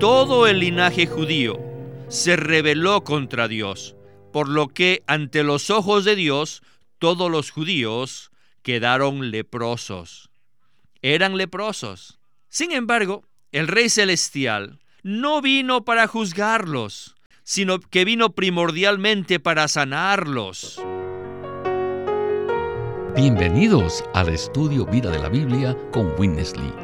todo el linaje judío se rebeló contra Dios, por lo que ante los ojos de Dios todos los judíos quedaron leprosos. Eran leprosos. Sin embargo, el Rey Celestial no vino para juzgarlos, sino que vino primordialmente para sanarlos. Bienvenidos al estudio Vida de la Biblia con Winnesley.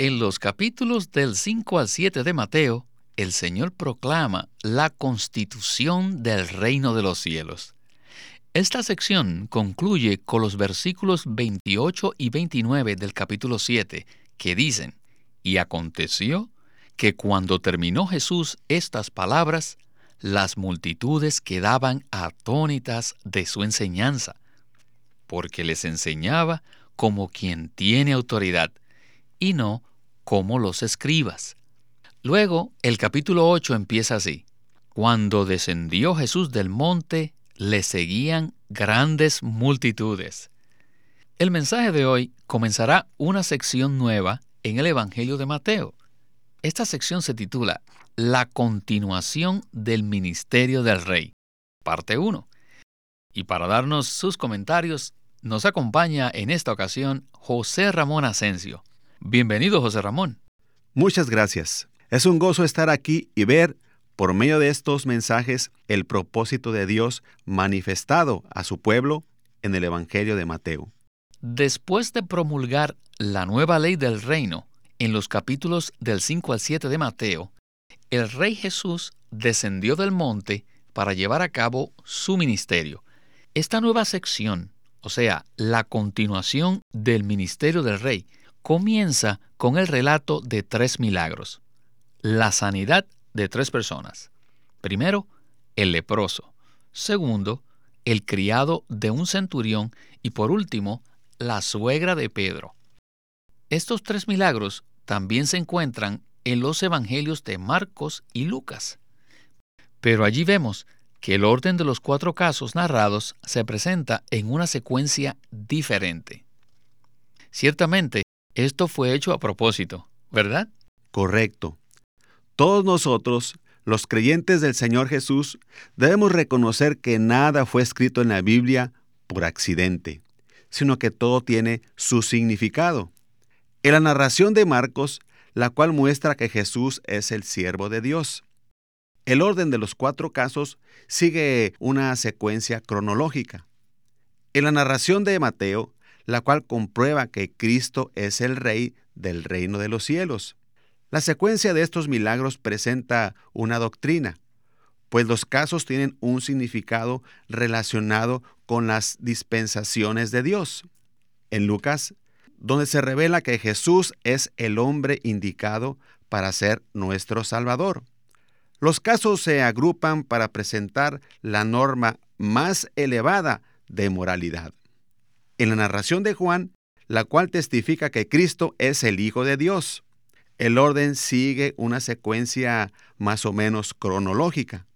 En los capítulos del 5 al 7 de Mateo, el Señor proclama la constitución del reino de los cielos. Esta sección concluye con los versículos 28 y 29 del capítulo 7, que dicen, Y aconteció que cuando terminó Jesús estas palabras, las multitudes quedaban atónitas de su enseñanza, porque les enseñaba como quien tiene autoridad, y no como los escribas. Luego, el capítulo 8 empieza así. Cuando descendió Jesús del monte, le seguían grandes multitudes. El mensaje de hoy comenzará una sección nueva en el Evangelio de Mateo. Esta sección se titula La continuación del ministerio del Rey, parte 1. Y para darnos sus comentarios, nos acompaña en esta ocasión José Ramón Asensio. Bienvenido, José Ramón. Muchas gracias. Es un gozo estar aquí y ver, por medio de estos mensajes, el propósito de Dios manifestado a su pueblo en el Evangelio de Mateo. Después de promulgar la nueva ley del reino en los capítulos del 5 al 7 de Mateo, el Rey Jesús descendió del monte para llevar a cabo su ministerio. Esta nueva sección, o sea, la continuación del ministerio del Rey, comienza con el relato de tres milagros la sanidad de tres personas. Primero, el leproso. Segundo, el criado de un centurión. Y por último, la suegra de Pedro. Estos tres milagros también se encuentran en los evangelios de Marcos y Lucas. Pero allí vemos que el orden de los cuatro casos narrados se presenta en una secuencia diferente. Ciertamente, esto fue hecho a propósito, ¿verdad? Correcto. Todos nosotros, los creyentes del Señor Jesús, debemos reconocer que nada fue escrito en la Biblia por accidente, sino que todo tiene su significado. En la narración de Marcos, la cual muestra que Jesús es el siervo de Dios. El orden de los cuatro casos sigue una secuencia cronológica. En la narración de Mateo, la cual comprueba que Cristo es el Rey del reino de los cielos. La secuencia de estos milagros presenta una doctrina, pues los casos tienen un significado relacionado con las dispensaciones de Dios. En Lucas, donde se revela que Jesús es el hombre indicado para ser nuestro Salvador. Los casos se agrupan para presentar la norma más elevada de moralidad. En la narración de Juan, la cual testifica que Cristo es el Hijo de Dios. El orden sigue una secuencia más o menos cronológica.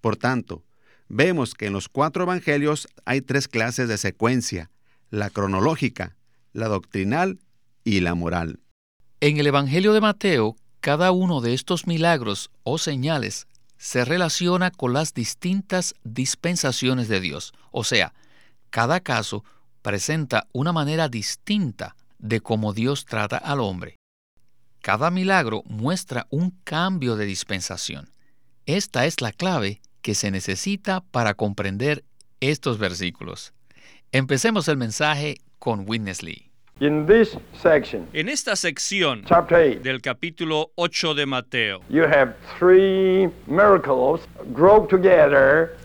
Por tanto, vemos que en los cuatro evangelios hay tres clases de secuencia, la cronológica, la doctrinal y la moral. En el Evangelio de Mateo, cada uno de estos milagros o señales se relaciona con las distintas dispensaciones de Dios, o sea, cada caso presenta una manera distinta de cómo Dios trata al hombre. Cada milagro muestra un cambio de dispensación. Esta es la clave que se necesita para comprender estos versículos. Empecemos el mensaje con Witness Lee. en esta sección del capítulo 8 de Mateo,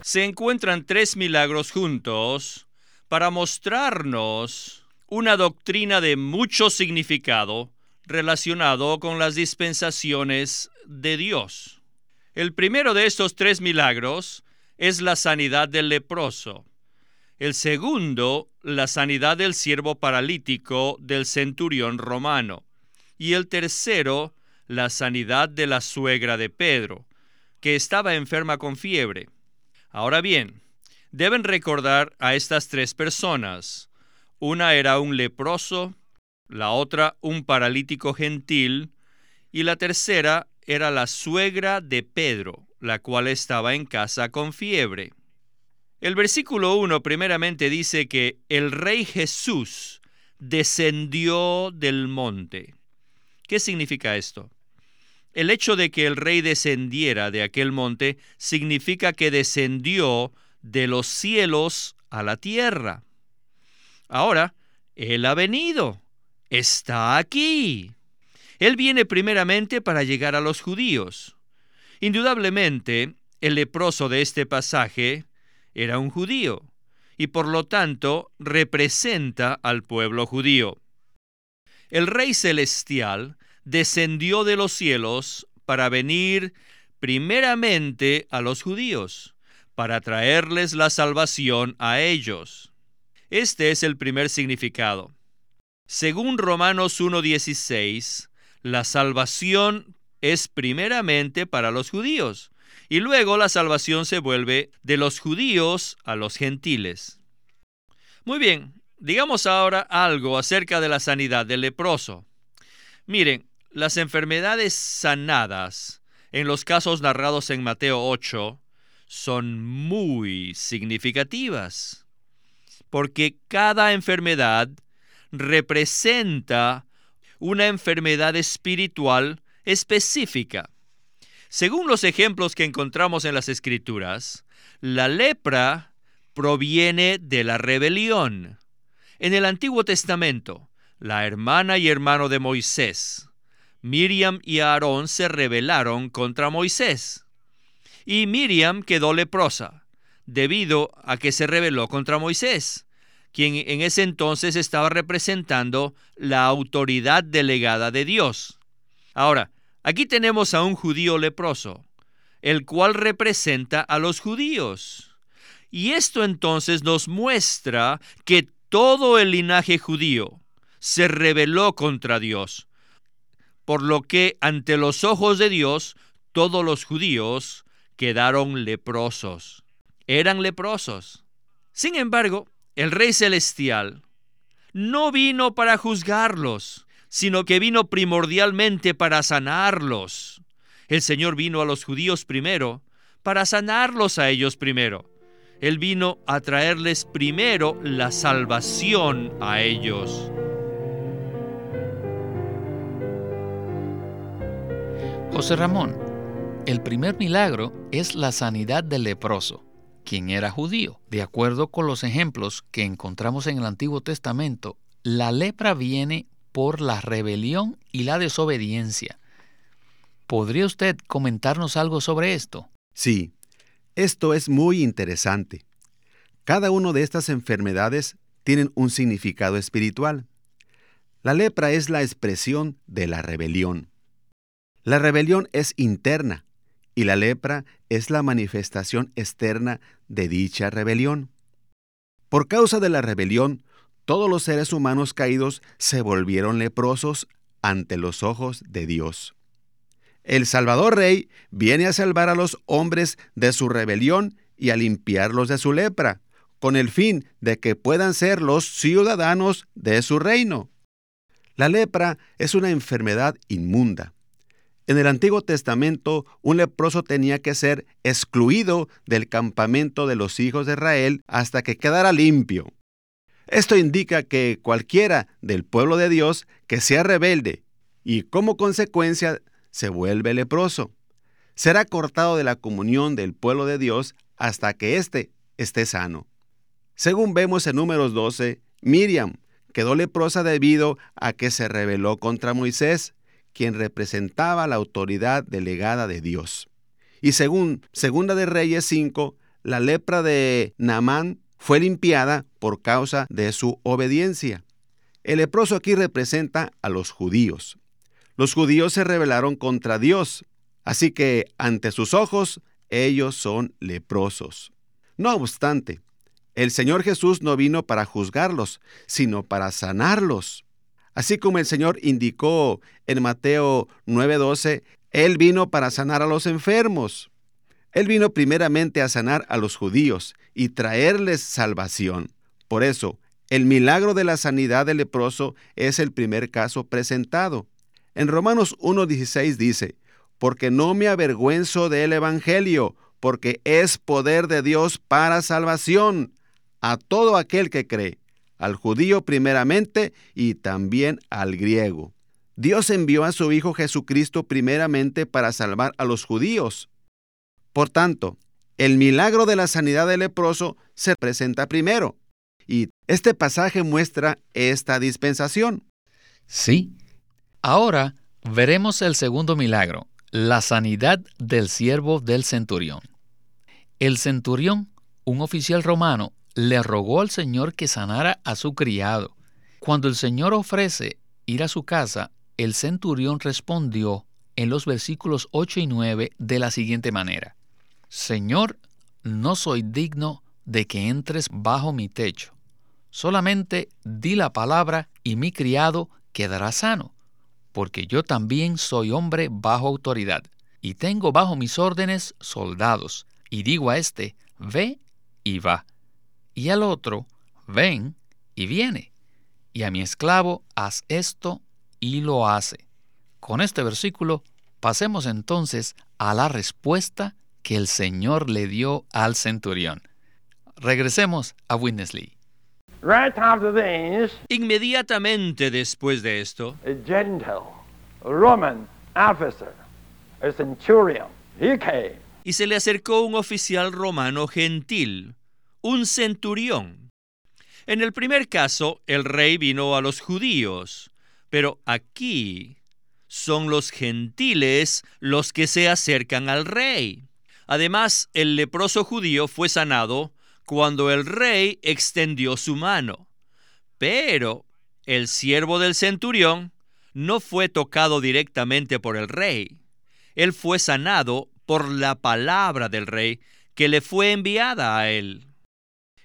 se encuentran tres milagros juntos para mostrarnos una doctrina de mucho significado relacionado con las dispensaciones de Dios. El primero de estos tres milagros es la sanidad del leproso. El segundo, la sanidad del siervo paralítico del centurión romano. Y el tercero, la sanidad de la suegra de Pedro, que estaba enferma con fiebre. Ahora bien, deben recordar a estas tres personas. Una era un leproso, la otra un paralítico gentil y la tercera era la suegra de Pedro, la cual estaba en casa con fiebre. El versículo 1 primeramente dice que el rey Jesús descendió del monte. ¿Qué significa esto? El hecho de que el rey descendiera de aquel monte significa que descendió de los cielos a la tierra. Ahora, Él ha venido, está aquí. Él viene primeramente para llegar a los judíos. Indudablemente, el leproso de este pasaje era un judío y por lo tanto representa al pueblo judío. El Rey Celestial descendió de los cielos para venir primeramente a los judíos, para traerles la salvación a ellos. Este es el primer significado. Según Romanos 1.16, la salvación es primeramente para los judíos, y luego la salvación se vuelve de los judíos a los gentiles. Muy bien, digamos ahora algo acerca de la sanidad del leproso. Miren, las enfermedades sanadas en los casos narrados en Mateo 8 son muy significativas, porque cada enfermedad representa una enfermedad espiritual específica. Según los ejemplos que encontramos en las escrituras, la lepra proviene de la rebelión. En el Antiguo Testamento, la hermana y hermano de Moisés, Miriam y Aarón se rebelaron contra Moisés. Y Miriam quedó leprosa, debido a que se rebeló contra Moisés, quien en ese entonces estaba representando la autoridad delegada de Dios. Ahora, aquí tenemos a un judío leproso, el cual representa a los judíos. Y esto entonces nos muestra que todo el linaje judío se rebeló contra Dios por lo que ante los ojos de Dios todos los judíos quedaron leprosos. Eran leprosos. Sin embargo, el Rey Celestial no vino para juzgarlos, sino que vino primordialmente para sanarlos. El Señor vino a los judíos primero, para sanarlos a ellos primero. Él vino a traerles primero la salvación a ellos. José Ramón, el primer milagro es la sanidad del leproso, quien era judío. De acuerdo con los ejemplos que encontramos en el Antiguo Testamento, la lepra viene por la rebelión y la desobediencia. ¿Podría usted comentarnos algo sobre esto? Sí, esto es muy interesante. Cada una de estas enfermedades tienen un significado espiritual. La lepra es la expresión de la rebelión. La rebelión es interna y la lepra es la manifestación externa de dicha rebelión. Por causa de la rebelión, todos los seres humanos caídos se volvieron leprosos ante los ojos de Dios. El Salvador Rey viene a salvar a los hombres de su rebelión y a limpiarlos de su lepra, con el fin de que puedan ser los ciudadanos de su reino. La lepra es una enfermedad inmunda en el Antiguo Testamento, un leproso tenía que ser excluido del campamento de los hijos de Israel hasta que quedara limpio. Esto indica que cualquiera del pueblo de Dios que sea rebelde y como consecuencia se vuelve leproso, será cortado de la comunión del pueblo de Dios hasta que éste esté sano. Según vemos en números 12, Miriam quedó leprosa debido a que se rebeló contra Moisés quien representaba la autoridad delegada de Dios. Y según Segunda de Reyes 5, la lepra de Naamán fue limpiada por causa de su obediencia. El leproso aquí representa a los judíos. Los judíos se rebelaron contra Dios, Así que ante sus ojos ellos son leprosos. No obstante, el Señor Jesús no vino para juzgarlos, sino para sanarlos. Así como el Señor indicó en Mateo 9:12, Él vino para sanar a los enfermos. Él vino primeramente a sanar a los judíos y traerles salvación. Por eso, el milagro de la sanidad del leproso es el primer caso presentado. En Romanos 1.16 dice, porque no me avergüenzo del Evangelio, porque es poder de Dios para salvación a todo aquel que cree, al judío primeramente y también al griego. Dios envió a su Hijo Jesucristo primeramente para salvar a los judíos. Por tanto, el milagro de la sanidad del leproso se presenta primero. Y este pasaje muestra esta dispensación. Sí. Ahora veremos el segundo milagro, la sanidad del siervo del centurión. El centurión, un oficial romano, le rogó al Señor que sanara a su criado. Cuando el Señor ofrece ir a su casa, el centurión respondió en los versículos 8 y 9 de la siguiente manera. Señor, no soy digno de que entres bajo mi techo. Solamente di la palabra y mi criado quedará sano, porque yo también soy hombre bajo autoridad, y tengo bajo mis órdenes soldados, y digo a éste, ve y va, y al otro, ven y viene, y a mi esclavo, haz esto y lo hace. Con este versículo, pasemos entonces a la respuesta que el Señor le dio al centurión. Regresemos a Witness Lee. Right after this, Inmediatamente después de esto, a gentle Roman officer, a centurion, he came. Y se le acercó un oficial romano gentil, un centurión. En el primer caso, el rey vino a los judíos, pero aquí son los gentiles los que se acercan al rey. Además, el leproso judío fue sanado cuando el rey extendió su mano. Pero el siervo del centurión no fue tocado directamente por el rey. Él fue sanado por la palabra del rey que le fue enviada a él.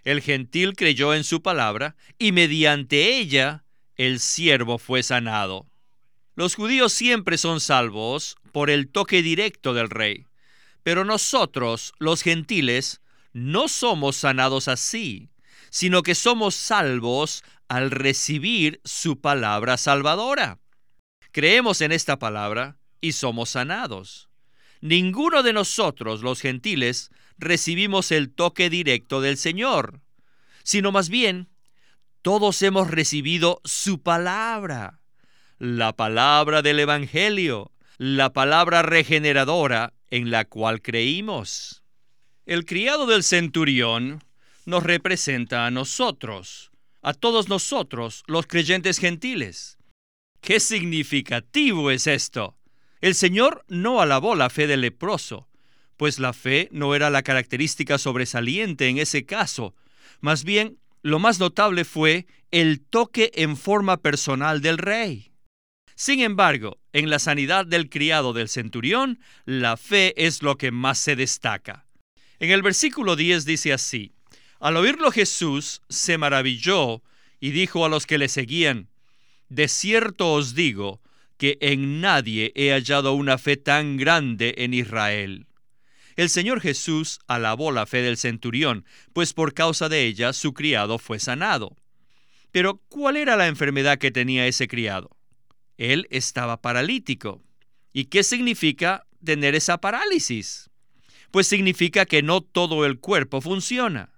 El gentil creyó en su palabra y mediante ella el siervo fue sanado. Los judíos siempre son salvos por el toque directo del rey, pero nosotros, los gentiles, no somos sanados así, sino que somos salvos al recibir su palabra salvadora. Creemos en esta palabra y somos sanados. Ninguno de nosotros, los gentiles, recibimos el toque directo del Señor, sino más bien, todos hemos recibido su palabra, la palabra del Evangelio, la palabra regeneradora en la cual creímos. El criado del centurión nos representa a nosotros, a todos nosotros, los creyentes gentiles. ¡Qué significativo es esto! El Señor no alabó la fe del leproso, pues la fe no era la característica sobresaliente en ese caso. Más bien, lo más notable fue el toque en forma personal del rey. Sin embargo, en la sanidad del criado del centurión, la fe es lo que más se destaca. En el versículo 10 dice así, al oírlo Jesús se maravilló y dijo a los que le seguían, de cierto os digo que en nadie he hallado una fe tan grande en Israel. El Señor Jesús alabó la fe del centurión, pues por causa de ella su criado fue sanado. Pero, ¿cuál era la enfermedad que tenía ese criado? Él estaba paralítico. ¿Y qué significa tener esa parálisis? pues significa que no todo el cuerpo funciona.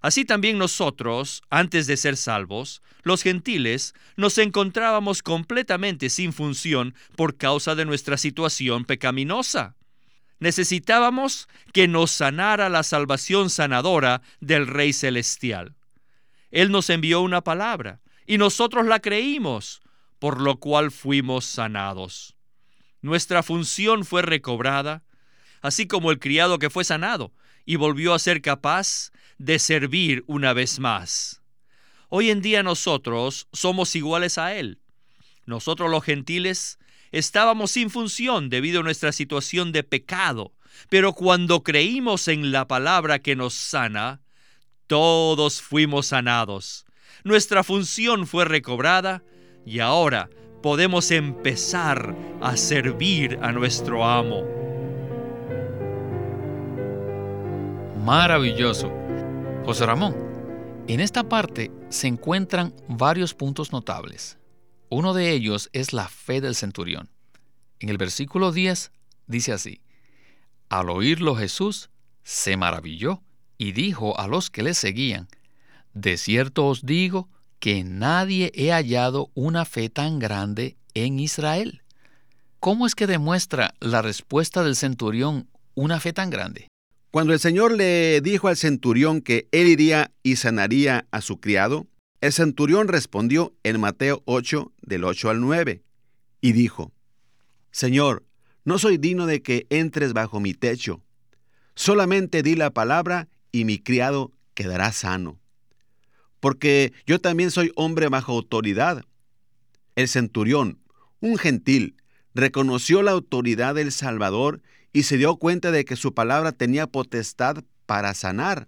Así también nosotros, antes de ser salvos, los gentiles, nos encontrábamos completamente sin función por causa de nuestra situación pecaminosa. Necesitábamos que nos sanara la salvación sanadora del Rey Celestial. Él nos envió una palabra y nosotros la creímos, por lo cual fuimos sanados. Nuestra función fue recobrada así como el criado que fue sanado y volvió a ser capaz de servir una vez más. Hoy en día nosotros somos iguales a Él. Nosotros los gentiles estábamos sin función debido a nuestra situación de pecado, pero cuando creímos en la palabra que nos sana, todos fuimos sanados. Nuestra función fue recobrada y ahora podemos empezar a servir a nuestro amo. Maravilloso. José Ramón, en esta parte se encuentran varios puntos notables. Uno de ellos es la fe del centurión. En el versículo 10 dice así, Al oírlo Jesús se maravilló y dijo a los que le seguían, De cierto os digo que nadie he hallado una fe tan grande en Israel. ¿Cómo es que demuestra la respuesta del centurión una fe tan grande? Cuando el Señor le dijo al centurión que él iría y sanaría a su criado, el centurión respondió en Mateo 8, del 8 al 9, y dijo, Señor, no soy digno de que entres bajo mi techo. Solamente di la palabra y mi criado quedará sano. Porque yo también soy hombre bajo autoridad. El centurión, un gentil, reconoció la autoridad del Salvador y se dio cuenta de que su palabra tenía potestad para sanar.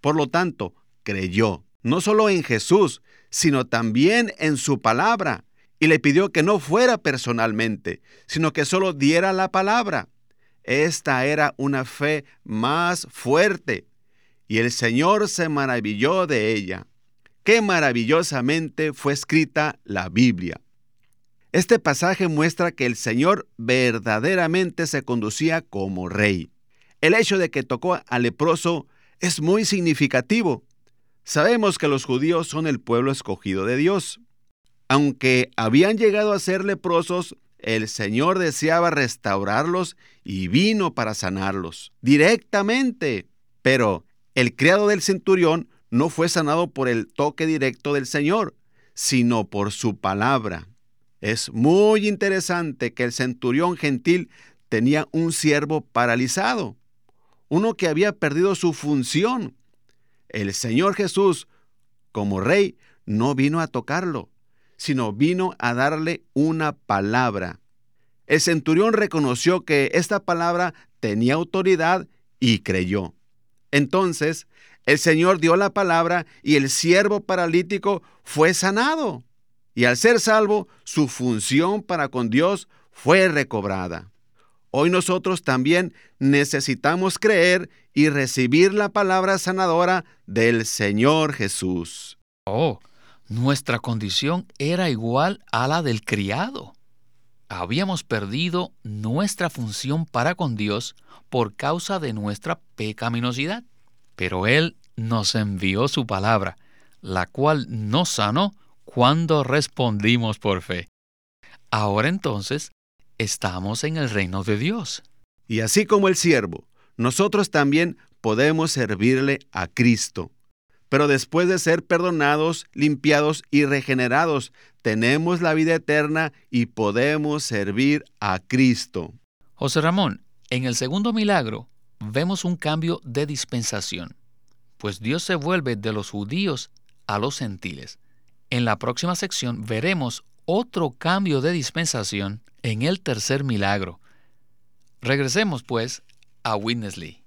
Por lo tanto, creyó, no solo en Jesús, sino también en su palabra, y le pidió que no fuera personalmente, sino que solo diera la palabra. Esta era una fe más fuerte, y el Señor se maravilló de ella. Qué maravillosamente fue escrita la Biblia. Este pasaje muestra que el Señor verdaderamente se conducía como rey. El hecho de que tocó al leproso es muy significativo. Sabemos que los judíos son el pueblo escogido de Dios. Aunque habían llegado a ser leprosos, el Señor deseaba restaurarlos y vino para sanarlos directamente. Pero el criado del centurión no fue sanado por el toque directo del Señor, sino por su palabra. Es muy interesante que el centurión gentil tenía un siervo paralizado, uno que había perdido su función. El Señor Jesús, como rey, no vino a tocarlo, sino vino a darle una palabra. El centurión reconoció que esta palabra tenía autoridad y creyó. Entonces, el Señor dio la palabra y el siervo paralítico fue sanado y al ser salvo, su función para con Dios fue recobrada. Hoy nosotros también necesitamos creer y recibir la palabra sanadora del Señor Jesús. Oh, nuestra condición era igual a la del criado. Habíamos perdido nuestra función para con Dios por causa de nuestra pecaminosidad. Pero Él nos envió su palabra, la cual nos sanó cuando respondimos por fe. Ahora entonces, estamos en el reino de Dios. Y así como el siervo, nosotros también podemos servirle a Cristo. Pero después de ser perdonados, limpiados y regenerados, tenemos la vida eterna y podemos servir a Cristo. José Ramón, en el segundo milagro vemos un cambio de dispensación, pues Dios se vuelve de los judíos a los gentiles. En la próxima sección veremos otro cambio de dispensación en el tercer milagro. Regresemos pues a Witness Lee.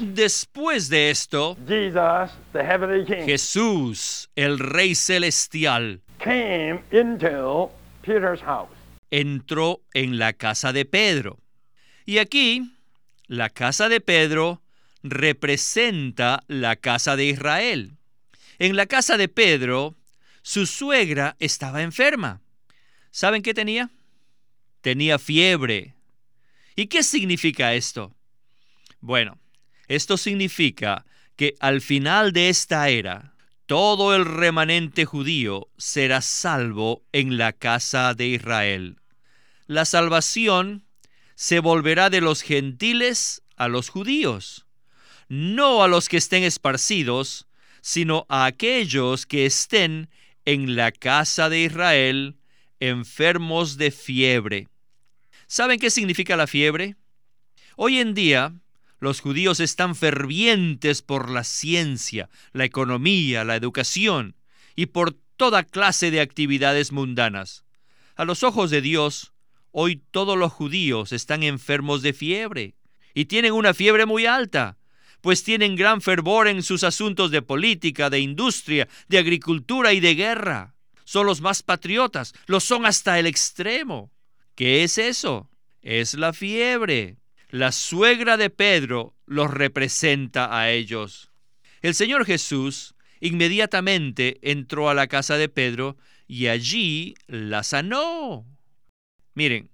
Después de esto, Jesús, el Rey Celestial, entró en la casa de Pedro. Y aquí, la casa de Pedro representa la casa de Israel. En la casa de Pedro, su suegra estaba enferma. ¿Saben qué tenía? Tenía fiebre. ¿Y qué significa esto? Bueno, esto significa que al final de esta era, todo el remanente judío será salvo en la casa de Israel. La salvación se volverá de los gentiles a los judíos, no a los que estén esparcidos, sino a aquellos que estén en la casa de Israel enfermos de fiebre. ¿Saben qué significa la fiebre? Hoy en día, los judíos están fervientes por la ciencia, la economía, la educación y por toda clase de actividades mundanas. A los ojos de Dios, hoy todos los judíos están enfermos de fiebre y tienen una fiebre muy alta, pues tienen gran fervor en sus asuntos de política, de industria, de agricultura y de guerra. Son los más patriotas, lo son hasta el extremo. ¿Qué es eso? Es la fiebre. La suegra de Pedro los representa a ellos. El Señor Jesús inmediatamente entró a la casa de Pedro y allí la sanó. Miren,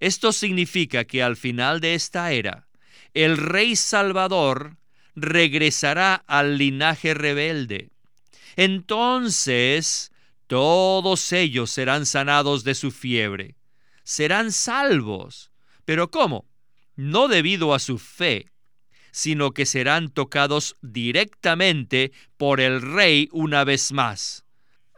esto significa que al final de esta era, el rey Salvador regresará al linaje rebelde. Entonces, todos ellos serán sanados de su fiebre, serán salvos. ¿Pero cómo? No debido a su fe, sino que serán tocados directamente por el rey una vez más.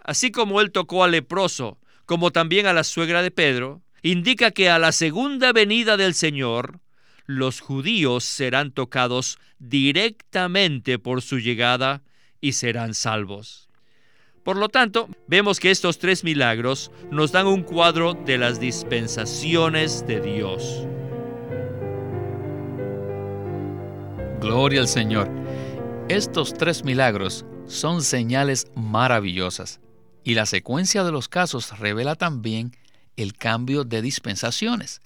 Así como él tocó al leproso, como también a la suegra de Pedro, indica que a la segunda venida del Señor, los judíos serán tocados directamente por su llegada y serán salvos. Por lo tanto, vemos que estos tres milagros nos dan un cuadro de las dispensaciones de Dios. Gloria al Señor. Estos tres milagros son señales maravillosas y la secuencia de los casos revela también el cambio de dispensaciones.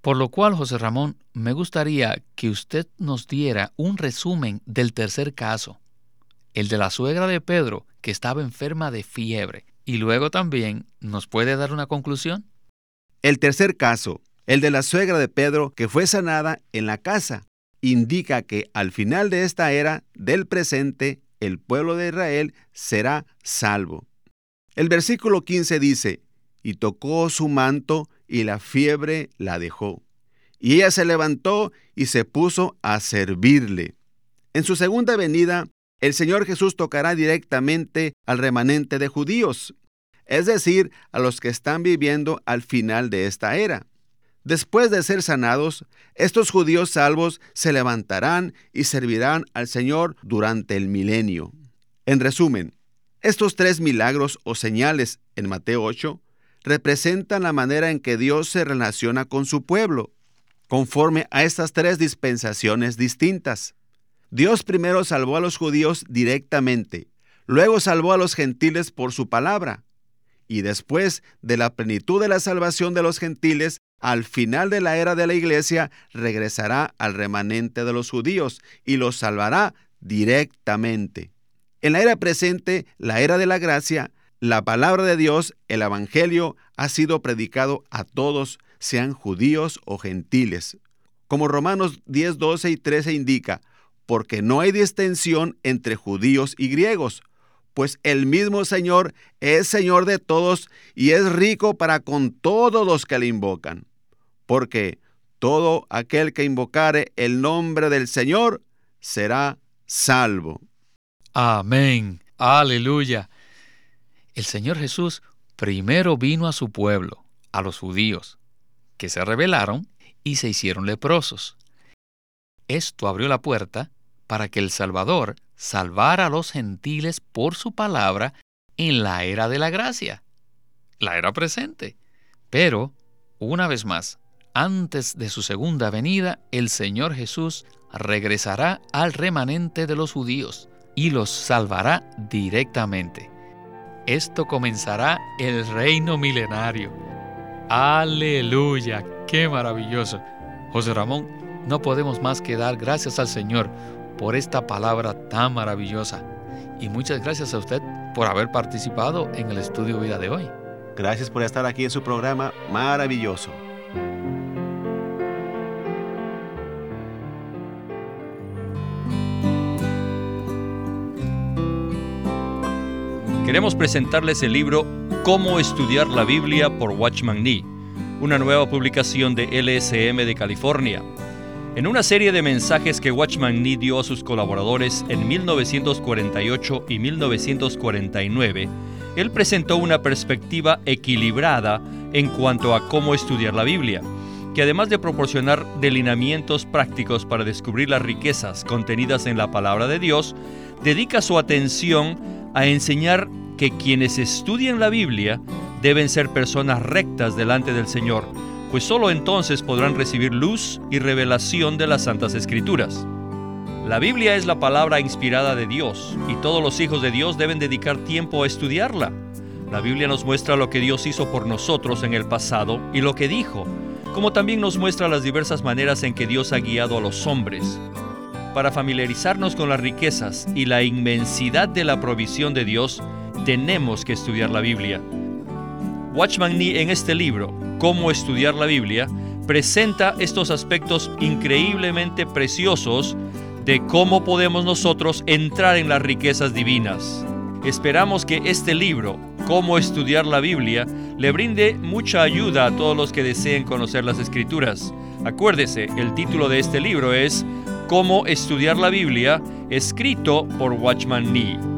Por lo cual, José Ramón, me gustaría que usted nos diera un resumen del tercer caso, el de la suegra de Pedro, que estaba enferma de fiebre, y luego también nos puede dar una conclusión. El tercer caso, el de la suegra de Pedro, que fue sanada en la casa, indica que al final de esta era del presente, el pueblo de Israel será salvo. El versículo 15 dice, y tocó su manto y la fiebre la dejó. Y ella se levantó y se puso a servirle. En su segunda venida, el Señor Jesús tocará directamente al remanente de judíos, es decir, a los que están viviendo al final de esta era. Después de ser sanados, estos judíos salvos se levantarán y servirán al Señor durante el milenio. En resumen, estos tres milagros o señales en Mateo 8 representan la manera en que Dios se relaciona con su pueblo, conforme a estas tres dispensaciones distintas. Dios primero salvó a los judíos directamente, luego salvó a los gentiles por su palabra, y después de la plenitud de la salvación de los gentiles, al final de la era de la iglesia, regresará al remanente de los judíos y los salvará directamente. En la era presente, la era de la gracia, la palabra de Dios, el Evangelio, ha sido predicado a todos, sean judíos o gentiles. Como Romanos 10, 12 y 13 indica, porque no hay distensión entre judíos y griegos, pues el mismo Señor es Señor de todos y es rico para con todos los que le invocan. Porque todo aquel que invocare el nombre del Señor será salvo. Amén. Aleluya. El Señor Jesús primero vino a su pueblo, a los judíos, que se rebelaron y se hicieron leprosos. Esto abrió la puerta para que el Salvador salvara a los gentiles por su palabra en la era de la gracia, la era presente. Pero, una vez más, antes de su segunda venida, el Señor Jesús regresará al remanente de los judíos y los salvará directamente esto comenzará el reino milenario. Aleluya, qué maravilloso. José Ramón, no podemos más que dar gracias al Señor por esta palabra tan maravillosa. Y muchas gracias a usted por haber participado en el estudio vida de hoy. Gracias por estar aquí en su programa maravilloso. Queremos presentarles el libro Cómo estudiar la Biblia por Watchman Nee, una nueva publicación de LSM de California. En una serie de mensajes que Watchman Nee dio a sus colaboradores en 1948 y 1949, él presentó una perspectiva equilibrada en cuanto a cómo estudiar la Biblia, que además de proporcionar delineamientos prácticos para descubrir las riquezas contenidas en la palabra de Dios, dedica su atención a enseñar que quienes estudian la Biblia deben ser personas rectas delante del Señor, pues sólo entonces podrán recibir luz y revelación de las Santas Escrituras. La Biblia es la palabra inspirada de Dios y todos los hijos de Dios deben dedicar tiempo a estudiarla. La Biblia nos muestra lo que Dios hizo por nosotros en el pasado y lo que dijo, como también nos muestra las diversas maneras en que Dios ha guiado a los hombres. Para familiarizarnos con las riquezas y la inmensidad de la provisión de Dios, tenemos que estudiar la Biblia. Watchman Nee en este libro, Cómo estudiar la Biblia, presenta estos aspectos increíblemente preciosos de cómo podemos nosotros entrar en las riquezas divinas. Esperamos que este libro, Cómo estudiar la Biblia, le brinde mucha ayuda a todos los que deseen conocer las escrituras. Acuérdese, el título de este libro es Cómo estudiar la Biblia, escrito por Watchman Nee.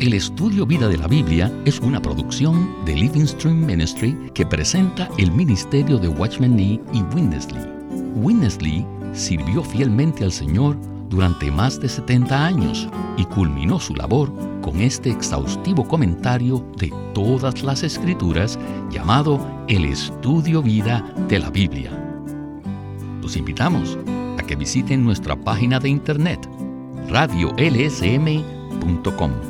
El estudio Vida de la Biblia es una producción de Living Stream Ministry que presenta el ministerio de Watchman Nee y Winnesley. Winnesley sirvió fielmente al Señor durante más de 70 años y culminó su labor con este exhaustivo comentario de todas las escrituras llamado El Estudio Vida de la Biblia. Los invitamos a que visiten nuestra página de internet radiolsm.com